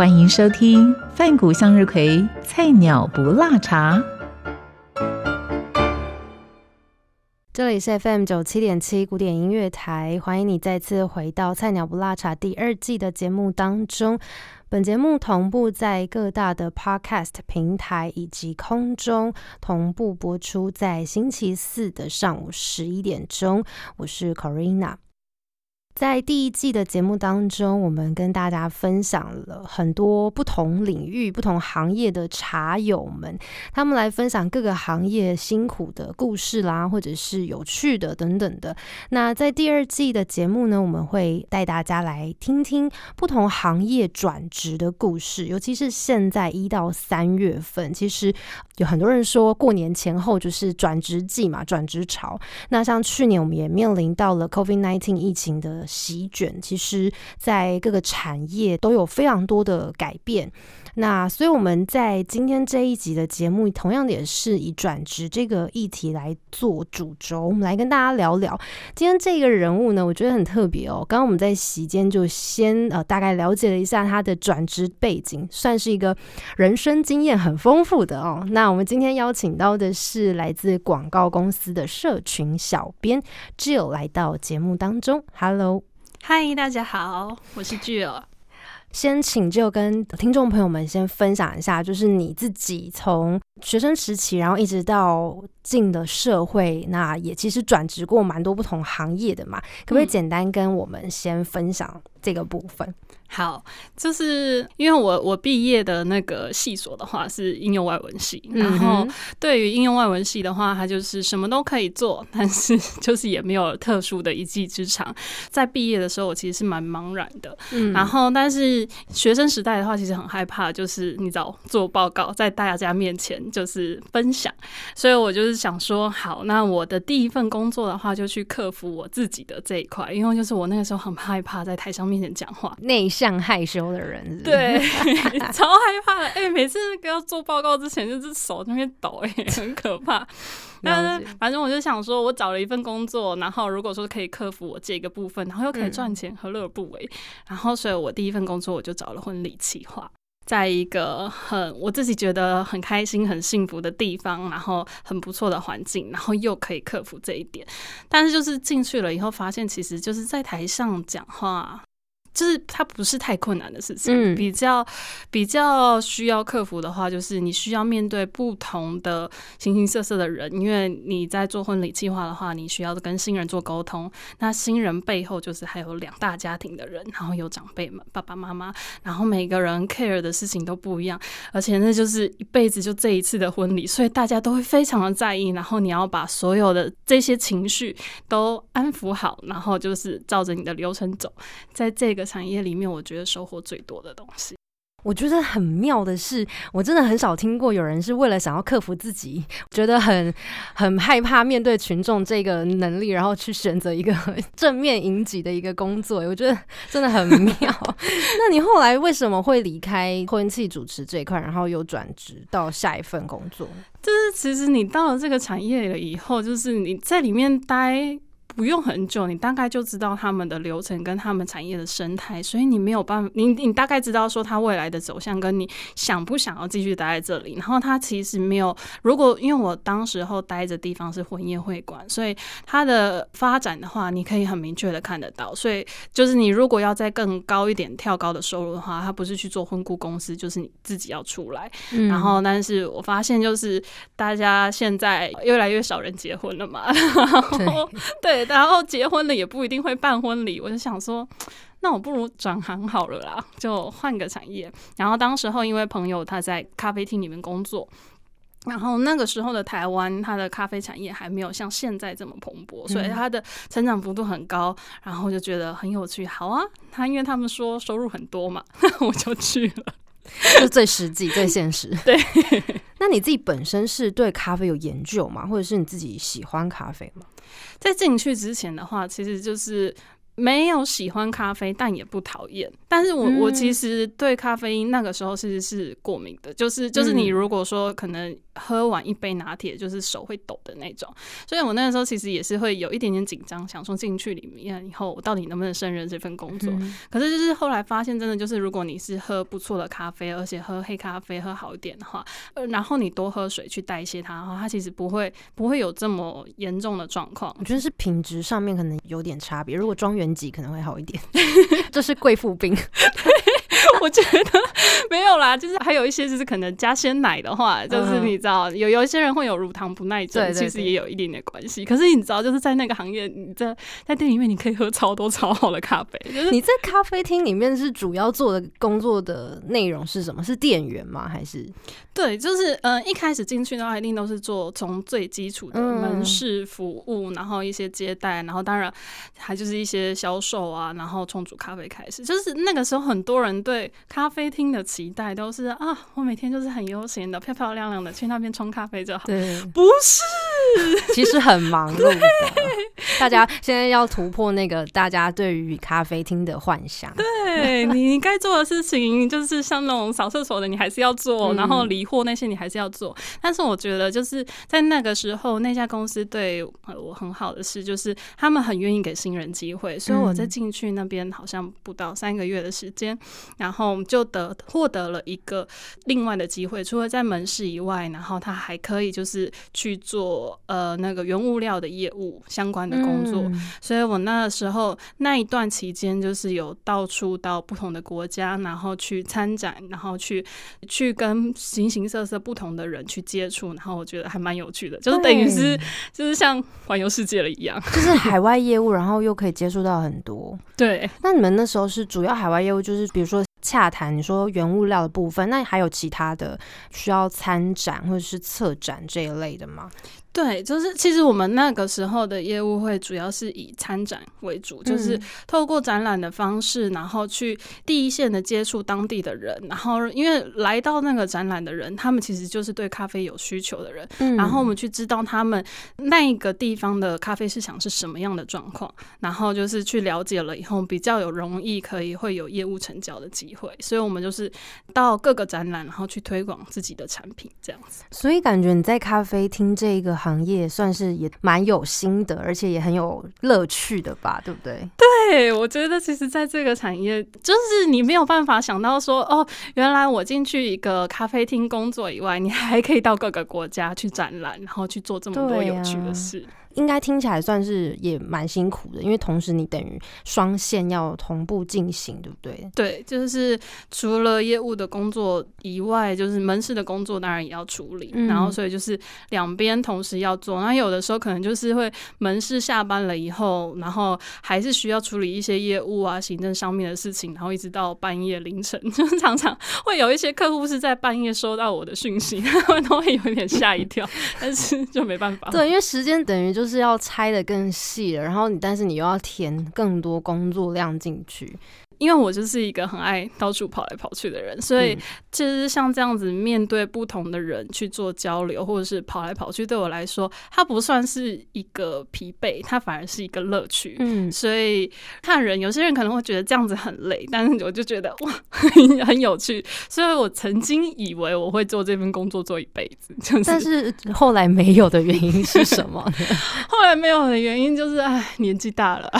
欢迎收听范谷向日葵菜鸟不辣茶。这里是 FM 九七点七古典音乐台，欢迎你再次回到《菜鸟不辣茶》第二季的节目当中。本节目同步在各大的 Podcast 平台以及空中同步播出，在星期四的上午十一点钟。我是 Corina。在第一季的节目当中，我们跟大家分享了很多不同领域、不同行业的茶友们，他们来分享各个行业辛苦的故事啦，或者是有趣的等等的。那在第二季的节目呢，我们会带大家来听听不同行业转职的故事，尤其是现在一到三月份，其实有很多人说过年前后就是转职季嘛，转职潮。那像去年我们也面临到了 COVID-19 疫情的。席卷，其实，在各个产业都有非常多的改变。那所以我们在今天这一集的节目，同样也是以转职这个议题来做主轴，我们来跟大家聊聊。今天这个人物呢，我觉得很特别哦。刚刚我们在席间就先呃大概了解了一下他的转职背景，算是一个人生经验很丰富的哦。那我们今天邀请到的是来自广告公司的社群小编 Jill 来到节目当中。Hello。嗨，大家好，我是巨儿。先请就跟听众朋友们先分享一下，就是你自己从学生时期，然后一直到进的社会，那也其实转职过蛮多不同行业的嘛，可不可以简单跟我们先分享这个部分？好，就是因为我我毕业的那个系所的话是应用外文系，然后对于应用外文系的话，它就是什么都可以做，但是 就是也没有特殊的一技之长。在毕业的时候，我其实是蛮茫然的，嗯，然后但是学生时代的话，其实很害怕，就是你找做报告在大家面前就是分享，所以我就是想说，好，那我的第一份工作的话，就去克服我自己的这一块，因为就是我那个时候很害怕在台上面前讲话，内。像害羞的人，对，超害怕的。哎，每次那个要做报告之前，就是手那边抖，哎，很可怕。但是反正我就想说，我找了一份工作，然后如果说可以克服我这个部分，然后又可以赚钱，何乐而不为？然后，所以我第一份工作我就找了婚礼企划，在一个很我自己觉得很开心、很幸福的地方，然后很不错的环境，然后又可以克服这一点。但是就是进去了以后，发现其实就是在台上讲话。就是它不是太困难的事情，比较比较需要克服的话，就是你需要面对不同的形形色色的人，因为你在做婚礼计划的话，你需要跟新人做沟通。那新人背后就是还有两大家庭的人，然后有长辈们、爸爸妈妈，然后每个人 care 的事情都不一样，而且那就是一辈子就这一次的婚礼，所以大家都会非常的在意。然后你要把所有的这些情绪都安抚好，然后就是照着你的流程走，在这个。产业里面，我觉得收获最多的东西，我觉得很妙的是，我真的很少听过有人是为了想要克服自己，觉得很很害怕面对群众这个能力，然后去选择一个 正面迎击的一个工作。我觉得真的很妙。那你后来为什么会离开婚庆主持这一块，然后又转职到下一份工作？就是其实你到了这个产业了以后，就是你在里面待。不用很久，你大概就知道他们的流程跟他们产业的生态，所以你没有办法，你你大概知道说他未来的走向，跟你想不想要继续待在这里。然后他其实没有，如果因为我当时候待的地方是婚宴会馆，所以它的发展的话，你可以很明确的看得到。所以就是你如果要再更高一点跳高的收入的话，他不是去做婚顾公司，就是你自己要出来。然后，但是我发现就是大家现在越来越少人结婚了嘛，然后对。然后结婚了也不一定会办婚礼，我就想说，那我不如转行好了啦，就换个产业。然后当时候因为朋友他在咖啡厅里面工作，然后那个时候的台湾，它的咖啡产业还没有像现在这么蓬勃，所以它的成长幅度很高。然后就觉得很有趣，好啊，他因为他们说收入很多嘛，我就去了，就最实际、最现实。对，那你自己本身是对咖啡有研究吗？或者是你自己喜欢咖啡吗？在进去之前的话，其实就是。没有喜欢咖啡，但也不讨厌。但是我我其实对咖啡因那个时候其实是过敏的，就是就是你如果说可能喝完一杯拿铁，就是手会抖的那种。所以我那个时候其实也是会有一点点紧张，想说进去里面以后我到底能不能胜任这份工作。可是就是后来发现，真的就是如果你是喝不错的咖啡，而且喝黑咖啡喝好一点的话，呃，然后你多喝水去代谢它的话，它其实不会不会有这么严重的状况。我觉得是品质上面可能有点差别。如果庄园级。可能会好一点，这是贵妇病。我觉得没有啦，就是还有一些就是可能加鲜奶的话，就是你知道有有一些人会有乳糖不耐症，其实也有一点点关系。可是你知道，就是在那个行业，你在在店里面你可以喝超多超好的咖啡。就是你在咖啡厅里面是主要做的工作的内容是什么？是店员吗？还是？对，就是嗯，一开始进去的话，一定都是做从最基础的门市服务，然后一些接待，然后当然还就是一些销售啊，然后冲煮咖啡开始。就是那个时候，很多人对咖啡厅的期待都是啊，我每天就是很悠闲的、漂漂亮亮的去那边冲咖啡就好。对，不是，其实很忙碌的。大家现在要突破那个大家对于咖啡厅的幻想。对你，你该做的事情就是像那种扫厕所的，你还是要做，然后理货那些你还是要做。但是我觉得就是在那个时候，那家公司对我很好的是，就是他们很愿意给新人机会。所以我在进去那边好像不到三个月的时间，然后就得获得了一个另外的机会，除了在门市以外，然后他还可以就是去做呃那个原物料的业务相关的工作。所以我那时候那一段期间，就是有到处到不同的国家，然后去参展，然后去去跟形形色色不同的人去接触，然后我觉得还蛮有趣的，就是等于是就是像环游世界了一样，就是海外业务，然后又可以接触到很多。对，那你们那时候是主要海外业务，就是比如说洽谈，你说原物料的部分，那还有其他的需要参展或者是策展这一类的吗？对，就是其实我们那个时候的业务会主要是以参展为主，就是透过展览的方式，然后去第一线的接触当地的人，然后因为来到那个展览的人，他们其实就是对咖啡有需求的人，然后我们去知道他们那个地方的咖啡市场是什么样的状况，然后就是去了解了以后，比较有容易可以会有业务成交的机会，所以我们就是到各个展览，然后去推广自己的产品这样子。所以感觉你在咖啡厅这个。行业算是也蛮有心得，而且也很有乐趣的吧，对不对？对，我觉得其实在这个产业，就是你没有办法想到说，哦，原来我进去一个咖啡厅工作以外，你还可以到各个国家去展览，然后去做这么多有趣的事。应该听起来算是也蛮辛苦的，因为同时你等于双线要同步进行，对不对？对，就是除了业务的工作以外，就是门市的工作当然也要处理，然后所以就是两边同时要做。那有的时候可能就是会门市下班了以后，然后还是需要处理一些业务啊、行政上面的事情，然后一直到半夜凌晨，就是常常会有一些客户是在半夜收到我的讯息，他们都会有点吓一跳，但是就没办法。对，因为时间等于就。就是要拆的更细了，然后你，但是你又要填更多工作量进去。因为我就是一个很爱到处跑来跑去的人，所以其实像这样子面对不同的人去做交流，或者是跑来跑去，对我来说，它不算是一个疲惫，它反而是一个乐趣。嗯，所以看人，有些人可能会觉得这样子很累，但是我就觉得哇，很有趣。所以我曾经以为我会做这份工作做一辈子，但是后来没有的原因是什么？后来没有的原因就是，哎，年纪大了，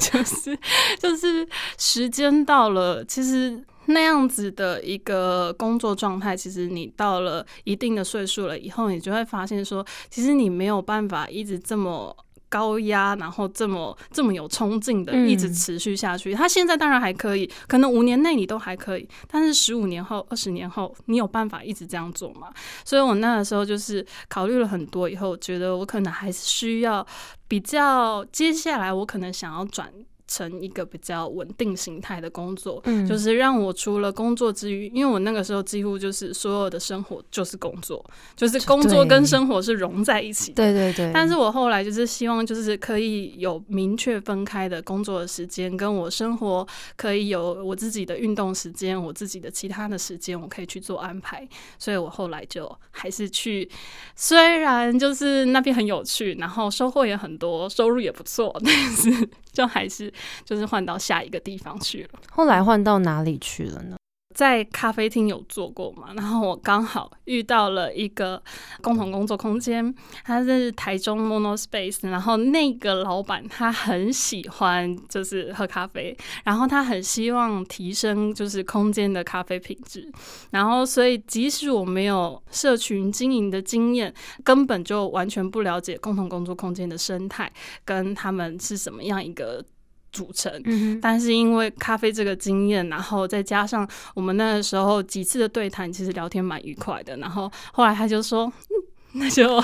就 是就是。时间到了，其实那样子的一个工作状态，其实你到了一定的岁数了以后，你就会发现说，其实你没有办法一直这么高压，然后这么这么有冲劲的一直持续下去。他现在当然还可以，可能五年内你都还可以，但是十五年后、二十年后，你有办法一直这样做吗？所以我那个时候就是考虑了很多，以后觉得我可能还是需要比较，接下来我可能想要转。成一个比较稳定形态的工作，嗯，就是让我除了工作之余，因为我那个时候几乎就是所有的生活就是工作，就是工作跟生活是融在一起的，对对对。但是我后来就是希望，就是可以有明确分开的工作的时间，跟我生活可以有我自己的运动时间，我自己的其他的时间，我可以去做安排。所以我后来就还是去，虽然就是那边很有趣，然后收获也很多，收入也不错，但是就还是。就是换到下一个地方去了。后来换到哪里去了呢？在咖啡厅有做过嘛？然后我刚好遇到了一个共同工作空间，他是台中 Mono Space。然后那个老板他很喜欢就是喝咖啡，然后他很希望提升就是空间的咖啡品质。然后所以即使我没有社群经营的经验，根本就完全不了解共同工作空间的生态跟他们是什么样一个。组成，但是因为咖啡这个经验，然后再加上我们那个时候几次的对谈，其实聊天蛮愉快的。然后后来他就说。那就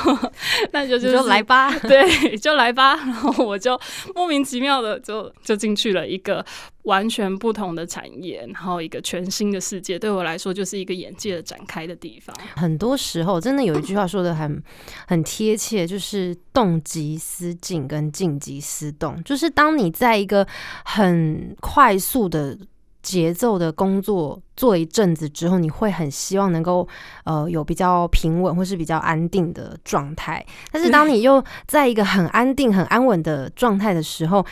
那就就来吧，对，就来吧。然后我就莫名其妙的就就进去了一个完全不同的产业，然后一个全新的世界，对我来说就是一个眼界的展开的地方。很多时候，真的有一句话说的很很贴切，就是动即思静，跟静即思动。就是当你在一个很快速的。节奏的工作做一阵子之后，你会很希望能够呃有比较平稳或是比较安定的状态。但是当你又在一个很安定、很安稳的状态的时候，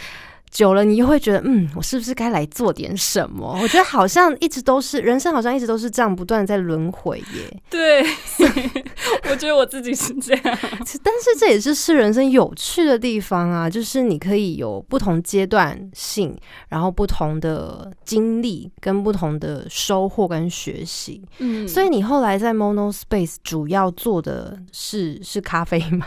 久了，你又会觉得，嗯，我是不是该来做点什么？我觉得好像一直都是人生，好像一直都是这样不断在轮回耶。对，我觉得我自己是这样。但是这也是是人生有趣的地方啊，就是你可以有不同阶段性，然后不同的经历跟不同的收获跟学习。嗯，所以你后来在 Mono Space 主要做的是是咖啡吗？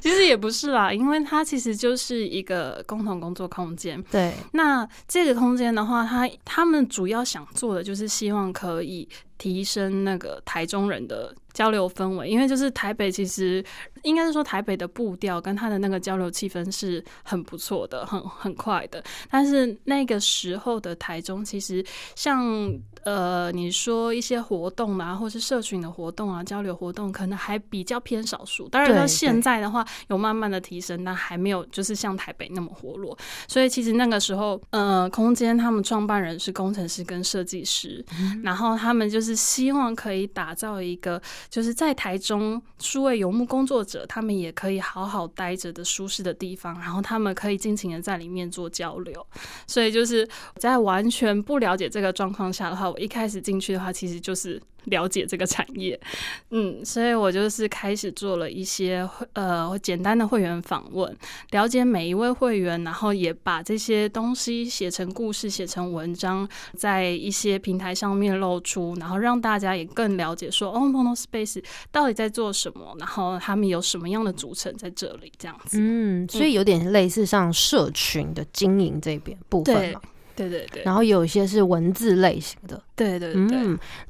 其实也不是啦，因为它其实就是一个共同工。做空间，对，那这个空间的话，他他们主要想做的就是希望可以提升那个台中人的交流氛围，因为就是台北其实应该是说台北的步调跟他的那个交流气氛是很不错的，很很快的，但是那个时候的台中其实像。呃，你说一些活动啊，或是社群的活动啊，交流活动，可能还比较偏少数。当然，到现在的话，有慢慢的提升，但还没有就是像台北那么活络。所以，其实那个时候，呃，空间他们创办人是工程师跟设计师，然后他们就是是希望可以打造一个，就是在台中数位游牧工作者，他们也可以好好待着的舒适的地方，然后他们可以尽情的在里面做交流。所以，就是在完全不了解这个状况下的话。我一开始进去的话，其实就是了解这个产业，嗯，所以我就是开始做了一些呃简单的会员访问，了解每一位会员，然后也把这些东西写成故事、写成文章，在一些平台上面露出，然后让大家也更了解说，哦，Mono Space 到底在做什么，然后他们有什么样的组成在这里，这样子。嗯，所以有点类似像社群的经营这边部分嘛。对对对，然后有一些是文字类型的。对对对，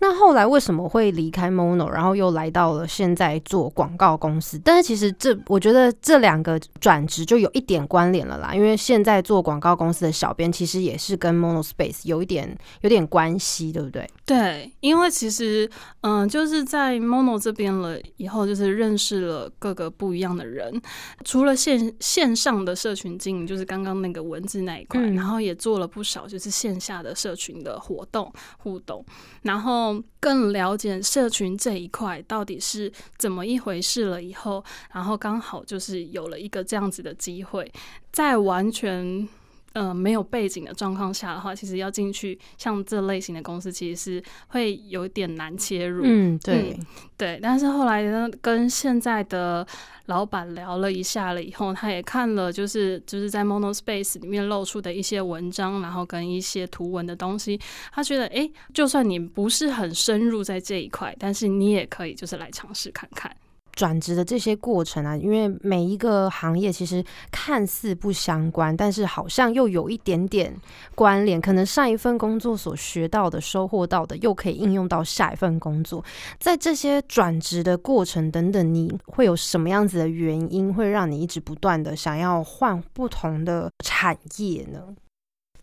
那后来为什么会离开 Mono，然后又来到了现在做广告公司？但是其实这我觉得这两个转职就有一点关联了啦，因为现在做广告公司的小编其实也是跟 Mono Space 有一点有点关系，对不对？对，因为其实嗯，就是在 Mono 这边了以后，就是认识了各个不一样的人，除了线线上的社群经营，就是刚刚那个文字那一块，然后也做了不少就是线下的社群的活动。互动，然后更了解社群这一块到底是怎么一回事了。以后，然后刚好就是有了一个这样子的机会，在完全。呃，没有背景的状况下的话，其实要进去像这类型的公司，其实是会有点难切入。嗯，对对。但是后来呢，跟现在的老板聊了一下了以后，他也看了，就是就是在 Mono Space 里面露出的一些文章，然后跟一些图文的东西，他觉得，哎，就算你不是很深入在这一块，但是你也可以就是来尝试看看。转职的这些过程啊，因为每一个行业其实看似不相关，但是好像又有一点点关联。可能上一份工作所学到的、收获到的，又可以应用到下一份工作。在这些转职的过程等等，你会有什么样子的原因，会让你一直不断的想要换不同的产业呢？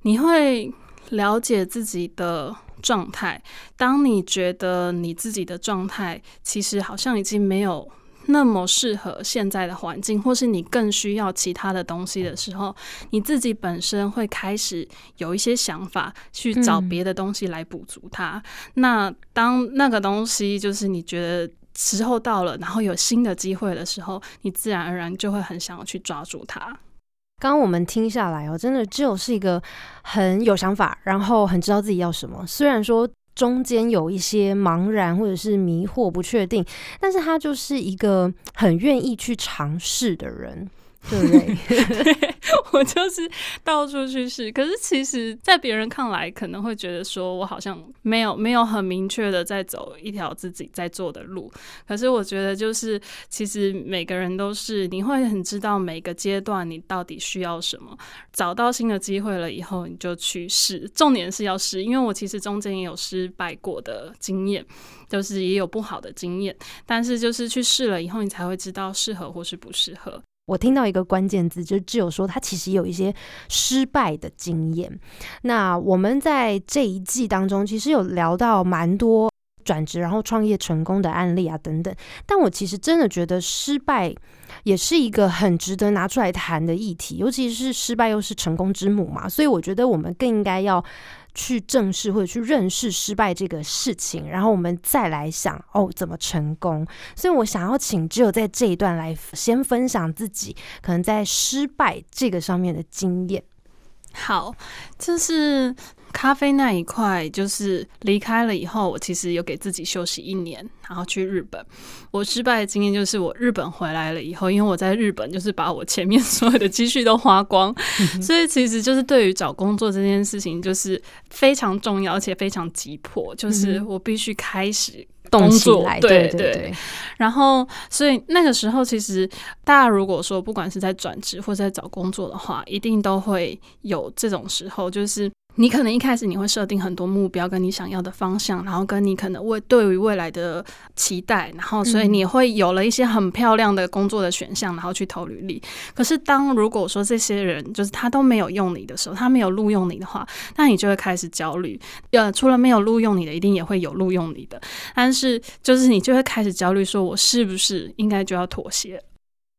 你会了解自己的。状态，当你觉得你自己的状态其实好像已经没有那么适合现在的环境，或是你更需要其他的东西的时候，你自己本身会开始有一些想法，去找别的东西来补足它。那当那个东西就是你觉得时候到了，然后有新的机会的时候，你自然而然就会很想要去抓住它。刚刚我们听下来哦，真的只有是一个很有想法，然后很知道自己要什么。虽然说中间有一些茫然或者是迷惑、不确定，但是他就是一个很愿意去尝试的人。对不 对？我就是到处去试，可是其实，在别人看来，可能会觉得说我好像没有没有很明确的在走一条自己在做的路。可是我觉得，就是其实每个人都是，你会很知道每个阶段你到底需要什么。找到新的机会了以后，你就去试。重点是要试，因为我其实中间也有失败过的经验，就是也有不好的经验。但是就是去试了以后，你才会知道适合或是不适合。我听到一个关键字，就是只有说他其实有一些失败的经验。那我们在这一季当中，其实有聊到蛮多转职然后创业成功的案例啊等等。但我其实真的觉得失败也是一个很值得拿出来谈的议题，尤其是失败又是成功之母嘛。所以我觉得我们更应该要。去正视或者去认识失败这个事情，然后我们再来想哦怎么成功。所以我想要请只有在这一段来先分享自己可能在失败这个上面的经验。好，就是。咖啡那一块，就是离开了以后，我其实有给自己休息一年，然后去日本。我失败的经验就是，我日本回来了以后，因为我在日本就是把我前面所有的积蓄都花光，所以其实就是对于找工作这件事情，就是非常重要，而且非常急迫，就是我必须开始工作。对对对。然后，所以那个时候，其实大家如果说不管是在转职或者在找工作的话，一定都会有这种时候，就是。你可能一开始你会设定很多目标，跟你想要的方向，然后跟你可能未对于未来的期待，然后所以你会有了一些很漂亮的工作的选项，然后去投履历。可是当如果说这些人就是他都没有用你的时候，他没有录用你的话，那你就会开始焦虑。呃，除了没有录用你的，一定也会有录用你的，但是就是你就会开始焦虑，说我是不是应该就要妥协？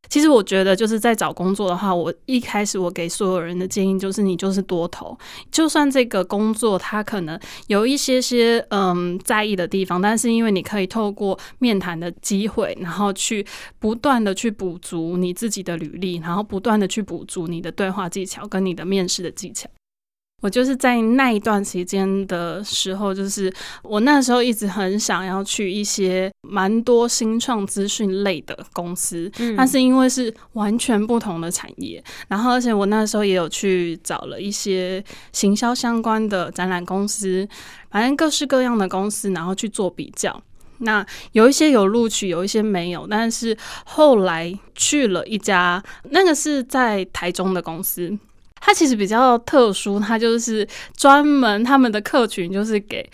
其实我觉得就是在找工作的话，我一开始我给所有人的建议就是，你就是多投，就算这个工作它可能有一些些嗯在意的地方，但是因为你可以透过面谈的机会，然后去不断的去补足你自己的履历，然后不断的去补足你的对话技巧跟你的面试的技巧。我就是在那一段期间的时候，就是我那时候一直很想要去一些蛮多新创资讯类的公司，嗯但是因为是完全不同的产业，然后而且我那时候也有去找了一些行销相关的展览公司，反正各式各样的公司，然后去做比较。那有一些有录取，有一些没有，但是后来去了一家，那个是在台中的公司。它其实比较特殊，它就是专门他们的客群就是给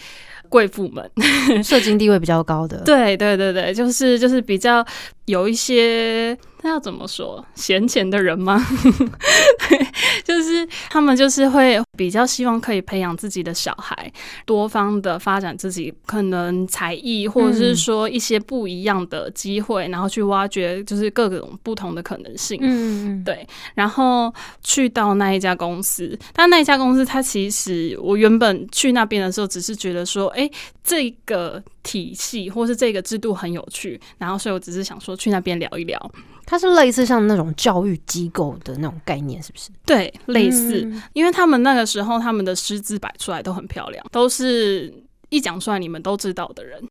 贵妇们，社经地位比较高的。对对对对，就是就是比较有一些。那要怎么说？闲钱的人吗？就是他们就是会比较希望可以培养自己的小孩，多方的发展自己可能才艺，或者是说一些不一样的机会，然后去挖掘就是各种不同的可能性。嗯，对。然后去到那一家公司，但那一家公司，它其实我原本去那边的时候，只是觉得说，哎，这个体系或是这个制度很有趣，然后所以我只是想说去那边聊一聊。它是类似像那种教育机构的那种概念，是不是？对，类似，因为他们那个时候他们的师资摆出来都很漂亮，都是一讲出来你们都知道的人。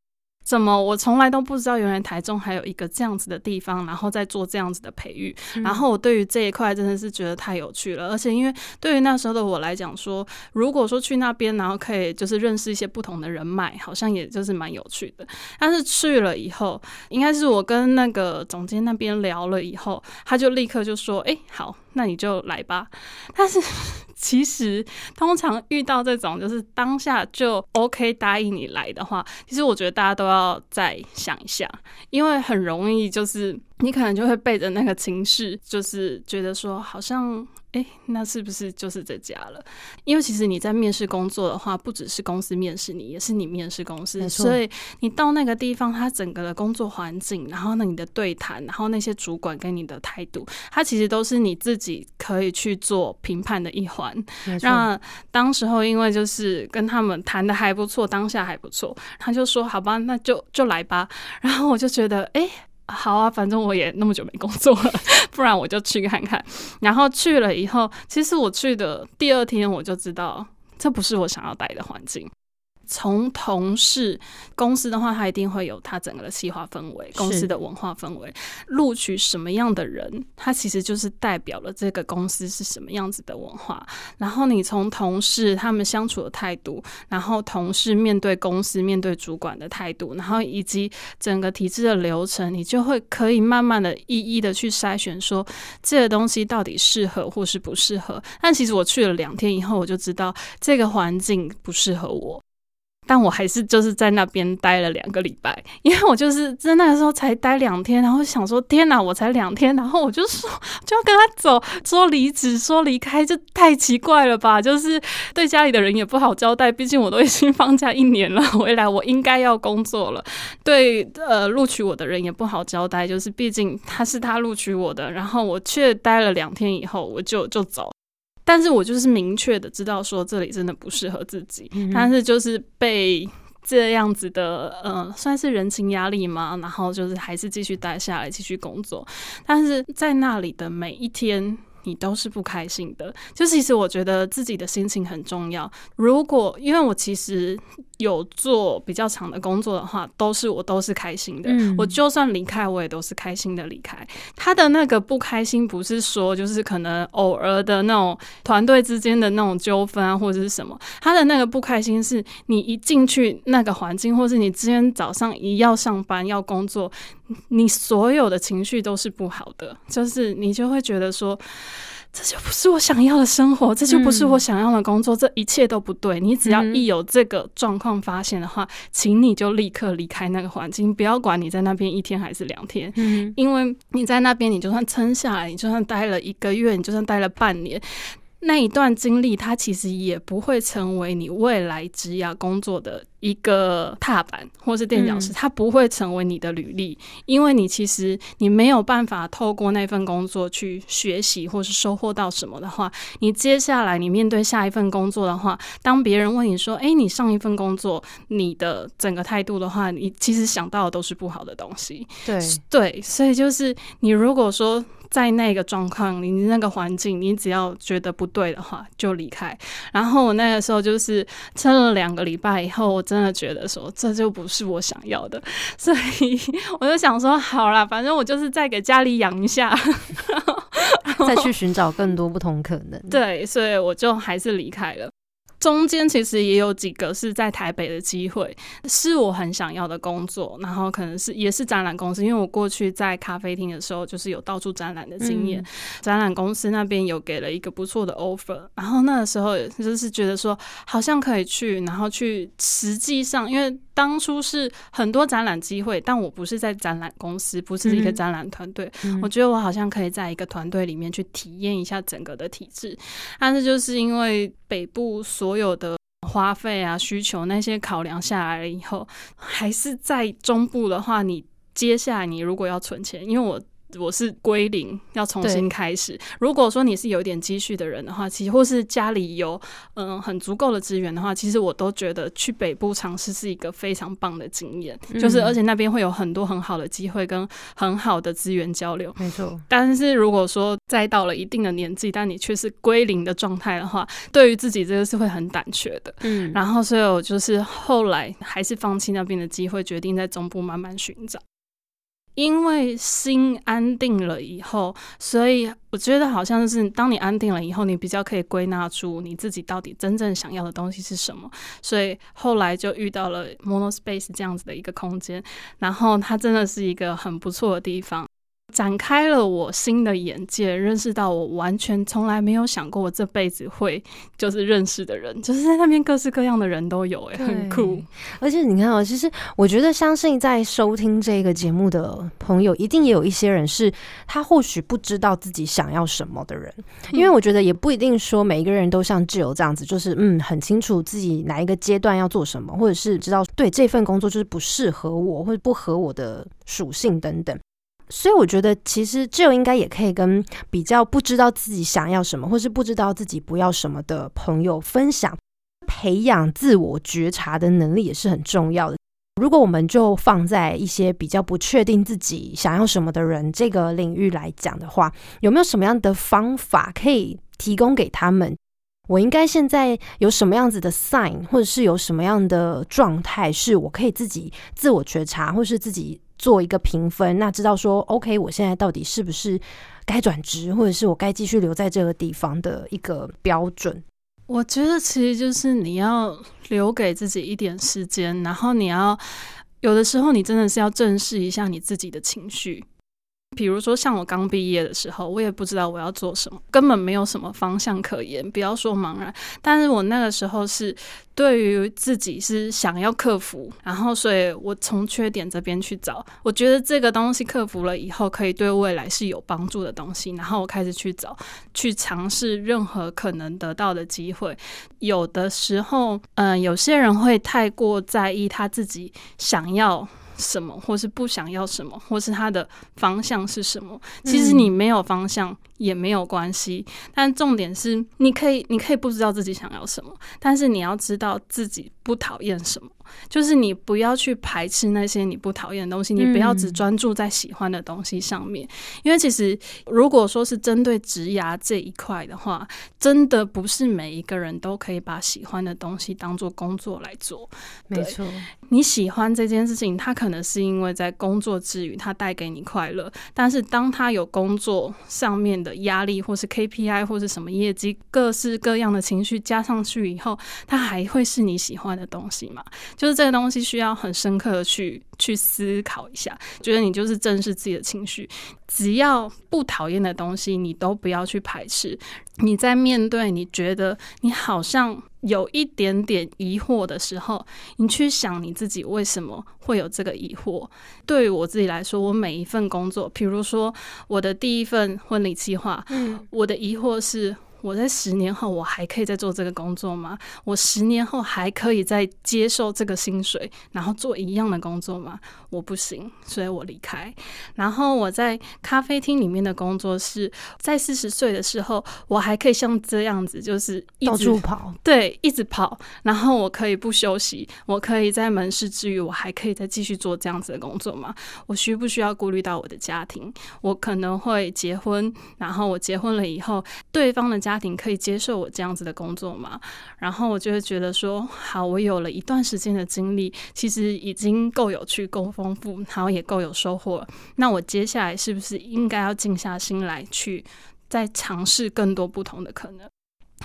怎么我从来都不知道，原来台中还有一个这样子的地方，然后再做这样子的培育。然后我对于这一块真的是觉得太有趣了，而且因为对于那时候的我来讲，说如果说去那边，然后可以就是认识一些不同的人脉，好像也就是蛮有趣的。但是去了以后，应该是我跟那个总监那边聊了以后，他就立刻就说：“哎，好。”那你就来吧，但是其实通常遇到这种就是当下就 OK 答应你来的话，其实我觉得大家都要再想一下，因为很容易就是你可能就会背着那个情绪，就是觉得说好像。哎，那是不是就是这家了？因为其实你在面试工作的话，不只是公司面试你，也是你面试公司。所以你到那个地方，它整个的工作环境，然后呢，你的对谈，然后那些主管跟你的态度，它其实都是你自己可以去做评判的一环。那当时候因为就是跟他们谈的还不错，当下还不错，他就说好吧，那就就来吧。然后我就觉得，哎。好啊，反正我也那么久没工作了，不然我就去看看。然后去了以后，其实我去的第二天我就知道，这不是我想要待的环境。从同事公司的话，它一定会有它整个的企划氛围，公司的文化氛围。录取什么样的人，它其实就是代表了这个公司是什么样子的文化。然后你从同事他们相处的态度，然后同事面对公司、面对主管的态度，然后以及整个体制的流程，你就会可以慢慢的一一的去筛选，说这个东西到底适合或是不适合。但其实我去了两天以后，我就知道这个环境不适合我。但我还是就是在那边待了两个礼拜，因为我就是在那个时候才待两天，然后想说天哪，我才两天，然后我就说就要跟他走，说离职，说离开，就太奇怪了吧？就是对家里的人也不好交代，毕竟我都已经放假一年了，回来我应该要工作了。对，呃，录取我的人也不好交代，就是毕竟他是他录取我的，然后我却待了两天以后，我就就走。但是我就是明确的知道说这里真的不适合自己，但是就是被这样子的呃，算是人情压力嘛，然后就是还是继续待下来继续工作，但是在那里的每一天。你都是不开心的，就其实我觉得自己的心情很重要。如果因为我其实有做比较长的工作的话，都是我都是开心的。我就算离开，我也都是开心的离开。他的那个不开心，不是说就是可能偶尔的那种团队之间的那种纠纷啊，或者是什么。他的那个不开心，是你一进去那个环境，或是你今天早上一要上班要工作。你所有的情绪都是不好的，就是你就会觉得说，这就不是我想要的生活，这就不是我想要的工作，这一切都不对。你只要一有这个状况发现的话，请你就立刻离开那个环境，不要管你在那边一天还是两天，因为你在那边，你就算撑下来，你就算待了一个月，你就算待了半年。那一段经历，它其实也不会成为你未来职业工作的一个踏板，或是垫脚石，它不会成为你的履历，因为你其实你没有办法透过那份工作去学习或是收获到什么的话，你接下来你面对下一份工作的话，当别人问你说：“哎，你上一份工作你的整个态度的话，你其实想到的都是不好的东西。”对对，所以就是你如果说。在那个状况，你那个环境，你只要觉得不对的话，就离开。然后我那个时候就是撑了两个礼拜以后，我真的觉得说这就不是我想要的，所以我就想说，好啦，反正我就是再给家里养一下，再去寻找更多不同可能。对，所以我就还是离开了。中间其实也有几个是在台北的机会，是我很想要的工作，然后可能是也是展览公司，因为我过去在咖啡厅的时候就是有到处展览的经验，展览公司那边有给了一个不错的 offer，然后那个时候就是觉得说好像可以去，然后去实际上因为。当初是很多展览机会，但我不是在展览公司，不是一个展览团队。我觉得我好像可以在一个团队里面去体验一下整个的体制，但是就是因为北部所有的花费啊、需求那些考量下来了以后，还是在中部的话，你接下来你如果要存钱，因为我。我是归零，要重新开始。如果说你是有点积蓄的人的话，其实或是家里有嗯很足够的资源的话，其实我都觉得去北部尝试是一个非常棒的经验。就是而且那边会有很多很好的机会跟很好的资源交流。没错。但是如果说再到了一定的年纪，但你却是归零的状态的话，对于自己这个是会很胆怯的。嗯。然后所以我就是后来还是放弃那边的机会，决定在中部慢慢寻找。因为心安定了以后，所以我觉得好像是当你安定了以后，你比较可以归纳出你自己到底真正想要的东西是什么。所以后来就遇到了 Monospace 这样子的一个空间，然后它真的是一个很不错的地方。展开了我新的眼界，认识到我完全从来没有想过我这辈子会就是认识的人，就是在那边各式各样的人都有，哎，很酷。而且你看哦，其实我觉得，相信在收听这个节目的朋友，一定也有一些人是他或许不知道自己想要什么的人，因为我觉得也不一定说每一个人都像挚友这样子，就是嗯，很清楚自己哪一个阶段要做什么，或者是知道对这份工作就是不适合我，或者不合我的属性等等。所以我觉得，其实这应该也可以跟比较不知道自己想要什么，或是不知道自己不要什么的朋友分享，培养自我觉察的能力也是很重要的。如果我们就放在一些比较不确定自己想要什么的人这个领域来讲的话，有没有什么样的方法可以提供给他们？我应该现在有什么样子的 sign，或者是有什么样的状态，是我可以自己自我觉察，或是自己。做一个评分，那知道说，OK，我现在到底是不是该转职，或者是我该继续留在这个地方的一个标准？我觉得其实就是你要留给自己一点时间，然后你要有的时候你真的是要正视一下你自己的情绪。比如说，像我刚毕业的时候，我也不知道我要做什么，根本没有什么方向可言。不要说茫然，但是我那个时候是对于自己是想要克服，然后所以我从缺点这边去找，我觉得这个东西克服了以后，可以对未来是有帮助的东西，然后我开始去找，去尝试任何可能得到的机会。有的时候，嗯，有些人会太过在意他自己想要。什么，或是不想要什么，或是他的方向是什么？其实你没有方向也没有关系，但重点是你可以，你可以不知道自己想要什么，但是你要知道自己不讨厌什么。就是你不要去排斥那些你不讨厌的东西，你不要只专注在喜欢的东西上面。因为其实如果说是针对职涯这一块的话，真的不是每一个人都可以把喜欢的东西当做工作来做。没错，你喜欢这件事情，它可能是因为在工作之余它带给你快乐，但是当它有工作上面的压力，或是 KPI 或是什么业绩，各式各样的情绪加上去以后，它还会是你喜欢的东西吗？就是这个东西需要很深刻的去去思考一下，觉得你就是正视自己的情绪，只要不讨厌的东西，你都不要去排斥。你在面对你觉得你好像有一点点疑惑的时候，你去想你自己为什么会有这个疑惑。对于我自己来说，我每一份工作，比如说我的第一份婚礼计划，嗯，我的疑惑是。我在十年后，我还可以再做这个工作吗？我十年后还可以再接受这个薪水，然后做一样的工作吗？我不行，所以我离开。然后我在咖啡厅里面的工作是在四十岁的时候，我还可以像这样子，就是到处跑，对，一直跑。然后我可以不休息，我可以在门市之余，我还可以再继续做这样子的工作吗？我需不需要顾虑到我的家庭？我可能会结婚，然后我结婚了以后，对方的家。家庭可以接受我这样子的工作吗？然后我就会觉得说，好，我有了一段时间的经历，其实已经够有趣、够丰富，然后也够有收获。那我接下来是不是应该要静下心来，去再尝试更多不同的可能？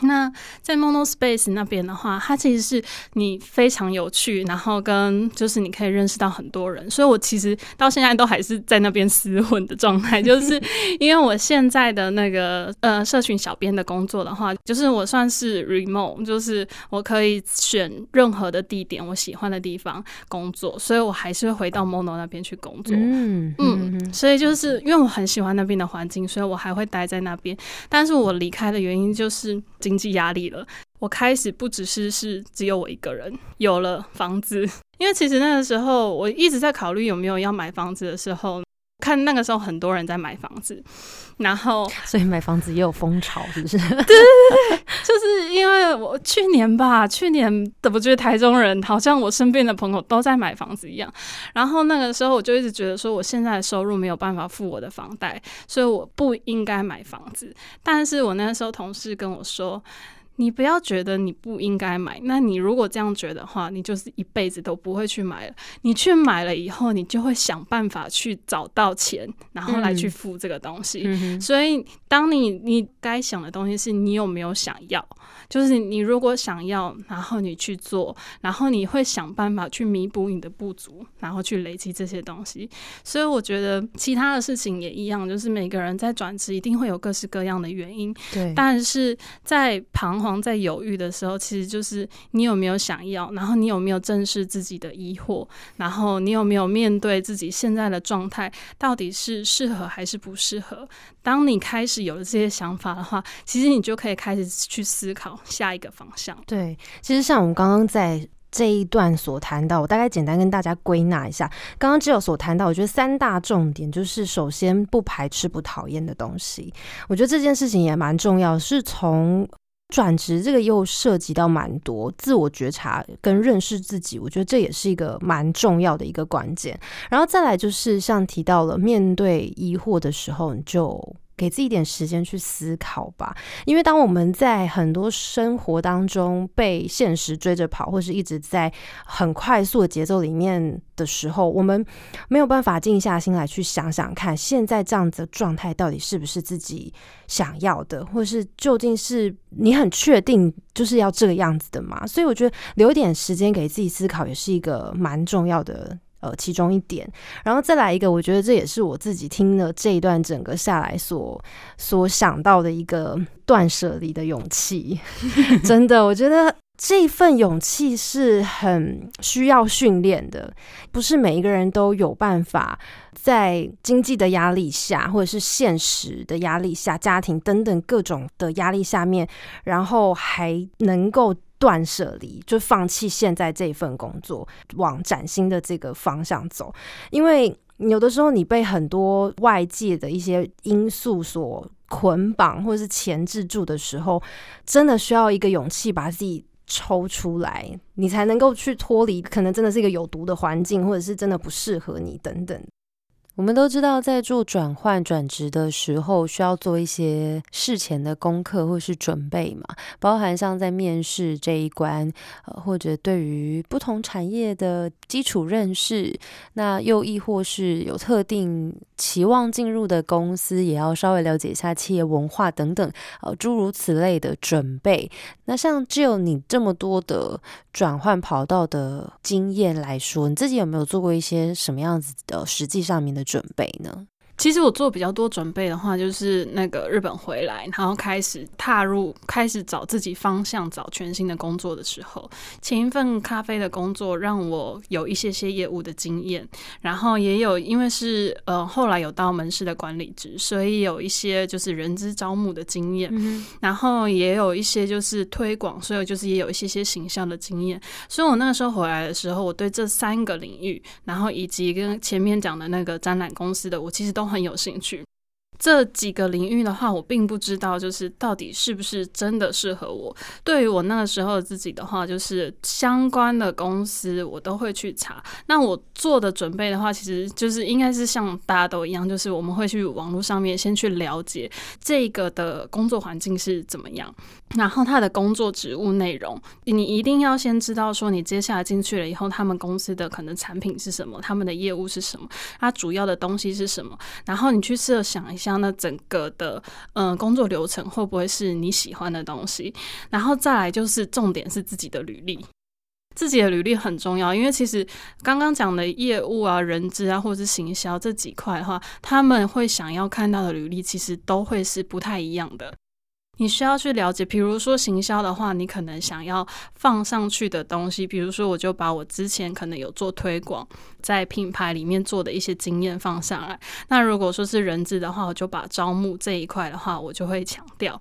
那在 Monospace 那边的话，它其实是你非常有趣，然后跟就是你可以认识到很多人，所以我其实到现在都还是在那边厮混的状态，就是因为我现在的那个呃社群小编的工作的话，就是我算是 remote，就是我可以选任何的地点，我喜欢的地方工作，所以我还是会回到 Mono 那边去工作。嗯嗯，所以就是因为我很喜欢那边的环境，所以我还会待在那边。但是我离开的原因就是。经济压力了，我开始不只是是只有我一个人有了房子，因为其实那个时候我一直在考虑有没有要买房子的时候，看那个时候很多人在买房子，然后所以买房子也有风潮，是不是？对对对对，就是因为我去年吧，去年的不觉得台中人好像我身边的朋友都在买房子一样，然后那个时候我就一直觉得说，我现在的收入没有办法付我的房贷，所以我不应该买房子。但是我那个时候同事跟我说。你不要觉得你不应该买，那你如果这样觉得的话，你就是一辈子都不会去买了。你去买了以后，你就会想办法去找到钱，然后来去付这个东西。所以，当你你该想的东西是你有没有想要。就是你如果想要，然后你去做，然后你会想办法去弥补你的不足，然后去累积这些东西。所以我觉得其他的事情也一样，就是每个人在转职一定会有各式各样的原因。对，但是在彷徨、在犹豫的时候，其实就是你有没有想要，然后你有没有正视自己的疑惑，然后你有没有面对自己现在的状态到底是适合还是不适合。当你开始有了这些想法的话，其实你就可以开始去思考。下一个方向，对，其实像我们刚刚在这一段所谈到，我大概简单跟大家归纳一下，刚刚只有所谈到，我觉得三大重点就是，首先不排斥不讨厌的东西，我觉得这件事情也蛮重要，是从转职这个又涉及到蛮多自我觉察跟认识自己，我觉得这也是一个蛮重要的一个关键，然后再来就是像提到了面对疑惑的时候，你就。给自己一点时间去思考吧，因为当我们在很多生活当中被现实追着跑，或是一直在很快速的节奏里面的时候，我们没有办法静下心来去想想看，现在这样子的状态到底是不是自己想要的，或是究竟是你很确定就是要这个样子的吗？所以我觉得留点时间给自己思考，也是一个蛮重要的。呃，其中一点，然后再来一个，我觉得这也是我自己听了这一段整个下来所所想到的一个断舍离的勇气。真的，我觉得这份勇气是很需要训练的，不是每一个人都有办法在经济的压力下，或者是现实的压力下、家庭等等各种的压力下面，然后还能够。断舍离，就放弃现在这份工作，往崭新的这个方向走。因为有的时候你被很多外界的一些因素所捆绑，或者是钳制住的时候，真的需要一个勇气把自己抽出来，你才能够去脱离，可能真的是一个有毒的环境，或者是真的不适合你等等。我们都知道，在做转换转职的时候，需要做一些事前的功课或是准备嘛，包含像在面试这一关，呃，或者对于不同产业的基础认识，那又亦或是有特定期望进入的公司，也要稍微了解一下企业文化等等，呃，诸如此类的准备。那像只有你这么多的转换跑道的经验来说，你自己有没有做过一些什么样子的实际上面的？准备呢？其实我做比较多准备的话，就是那个日本回来，然后开始踏入，开始找自己方向，找全新的工作的时候，前一份咖啡的工作让我有一些些业务的经验，然后也有因为是呃后来有到门市的管理职，所以有一些就是人资招募的经验，然后也有一些就是推广，所以就是也有一些些形象的经验，所以我那个时候回来的时候，我对这三个领域，然后以及跟前面讲的那个展览公司的，我其实都。很有兴趣。这几个领域的话，我并不知道，就是到底是不是真的适合我。对于我那个时候自己的话，就是相关的公司我都会去查。那我做的准备的话，其实就是应该是像大家都一样，就是我们会去网络上面先去了解这个的工作环境是怎么样，然后他的工作职务内容，你一定要先知道说，你接下来进去了以后，他们公司的可能产品是什么，他们的业务是什么，它主要的东西是什么，然后你去设想一下。那整个的嗯工作流程会不会是你喜欢的东西？然后再来就是重点是自己的履历，自己的履历很重要，因为其实刚刚讲的业务啊、人资啊，或者是行销这几块的话，他们会想要看到的履历，其实都会是不太一样的。你需要去了解，比如说行销的话，你可能想要放上去的东西，比如说我就把我之前可能有做推广，在品牌里面做的一些经验放上来。那如果说是人资的话，我就把招募这一块的话，我就会强调。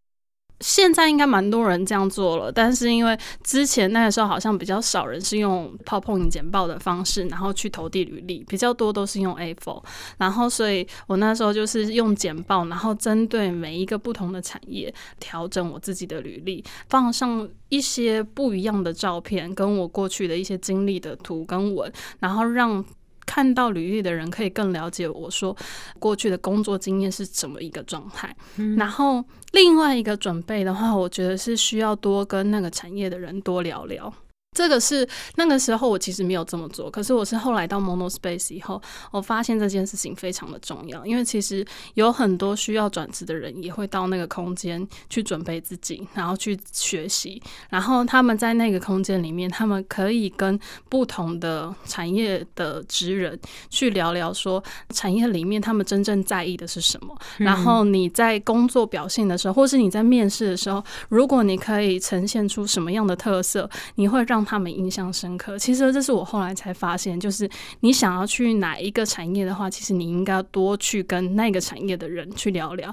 现在应该蛮多人这样做了，但是因为之前那个时候好像比较少人是用泡碰影简报的方式，然后去投递履历，比较多都是用 A4，然后所以我那时候就是用简报，然后针对每一个不同的产业调整我自己的履历，放上一些不一样的照片，跟我过去的一些经历的图跟文，然后让。看到履历的人可以更了解我说过去的工作经验是怎么一个状态。然后另外一个准备的话，我觉得是需要多跟那个产业的人多聊聊。这个是那个时候我其实没有这么做，可是我是后来到 Monospace 以后，我发现这件事情非常的重要，因为其实有很多需要转职的人也会到那个空间去准备自己，然后去学习，然后他们在那个空间里面，他们可以跟不同的产业的职人去聊聊，说产业里面他们真正在意的是什么，然后你在工作表现的时候，或是你在面试的时候，如果你可以呈现出什么样的特色，你会让他们印象深刻。其实这是我后来才发现，就是你想要去哪一个产业的话，其实你应该多去跟那个产业的人去聊聊。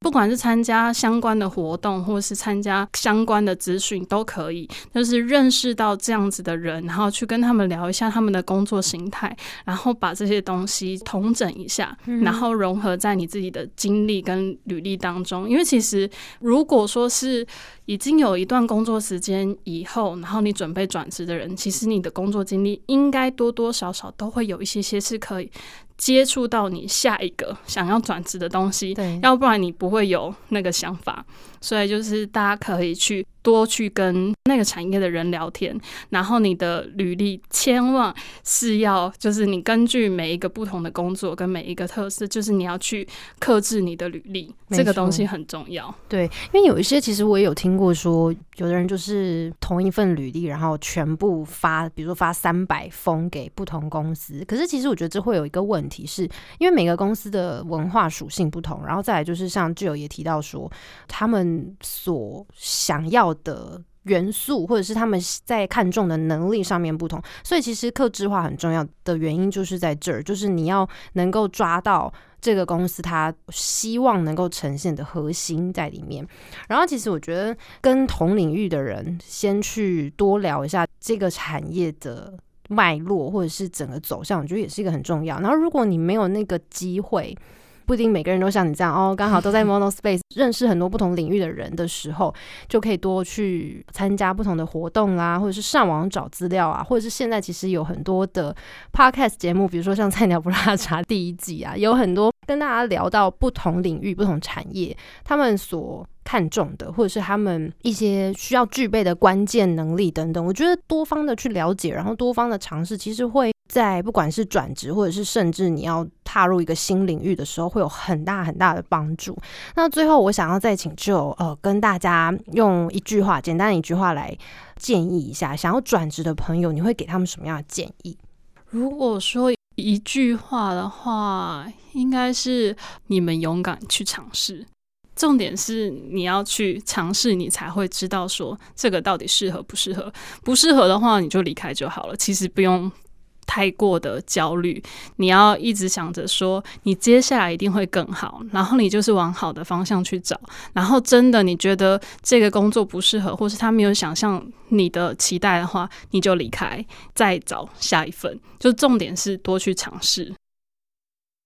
不管是参加相关的活动，或是参加相关的资讯，都可以。就是认识到这样子的人，然后去跟他们聊一下他们的工作形态，然后把这些东西统整一下，然后融合在你自己的经历跟履历当中。因为其实如果说是已经有一段工作时间以后，然后你准备转职的人，其实你的工作经历应该多多少少都会有一些些是可以。接触到你下一个想要转职的东西，对，要不然你不会有那个想法。所以就是大家可以去。多去跟那个产业的人聊天，然后你的履历千万是要，就是你根据每一个不同的工作跟每一个特色，就是你要去克制你的履历，这个东西很重要。对，因为有一些其实我也有听如果说，有的人就是同一份履历，然后全部发，比如说发三百封给不同公司。可是其实我觉得这会有一个问题，是因为每个公司的文化属性不同，然后再来就是像挚友也提到说，他们所想要。的元素，或者是他们在看重的能力上面不同，所以其实克制化很重要的原因就是在这儿，就是你要能够抓到这个公司他希望能够呈现的核心在里面。然后，其实我觉得跟同领域的人先去多聊一下这个产业的脉络，或者是整个走向，我觉得也是一个很重要。然后，如果你没有那个机会，不一定每个人都像你这样哦，刚好都在 Monospace 认识很多不同领域的人的时候，就可以多去参加不同的活动啦，或者是上网找资料啊，或者是现在其实有很多的 Podcast 节目，比如说像《菜鸟不拉茶》第一季啊，有很多跟大家聊到不同领域、不同产业他们所看重的，或者是他们一些需要具备的关键能力等等。我觉得多方的去了解，然后多方的尝试，其实会。在不管是转职，或者是甚至你要踏入一个新领域的时候，会有很大很大的帮助。那最后，我想要再请就呃，跟大家用一句话，简单一句话来建议一下，想要转职的朋友，你会给他们什么样的建议？如果说一句话的话，应该是你们勇敢去尝试。重点是你要去尝试，你才会知道说这个到底适合不适合。不适合的话，你就离开就好了。其实不用。太过的焦虑，你要一直想着说，你接下来一定会更好，然后你就是往好的方向去找，然后真的你觉得这个工作不适合，或是他没有想象你的期待的话，你就离开，再找下一份。就重点是多去尝试。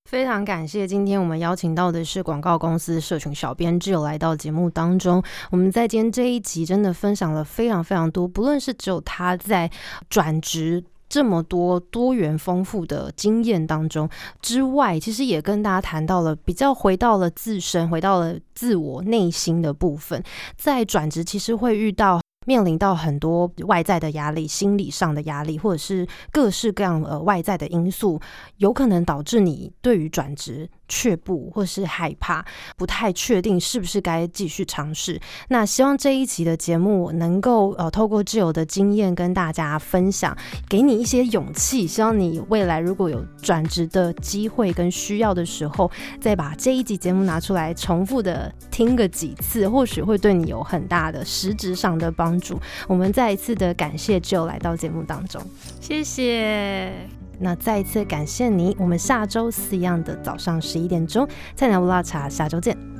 非常感谢今天我们邀请到的是广告公司社群小编只有来到节目当中。我们在今天这一集真的分享了非常非常多，不论是只有他在转职。这么多多元丰富的经验当中之外，其实也跟大家谈到了比较回到了自身，回到了自我内心的部分。在转职，其实会遇到面临到很多外在的压力、心理上的压力，或者是各式各样呃外在的因素，有可能导致你对于转职。却步，或是害怕，不太确定是不是该继续尝试。那希望这一集的节目能够呃，透过挚友的经验跟大家分享，给你一些勇气。希望你未来如果有转职的机会跟需要的时候，再把这一集节目拿出来重复的听个几次，或许会对你有很大的实质上的帮助。我们再一次的感谢挚友来到节目当中，谢谢。那再一次感谢你，我们下周四一样的早上十一点钟，菜鸟不辣茶，下周见。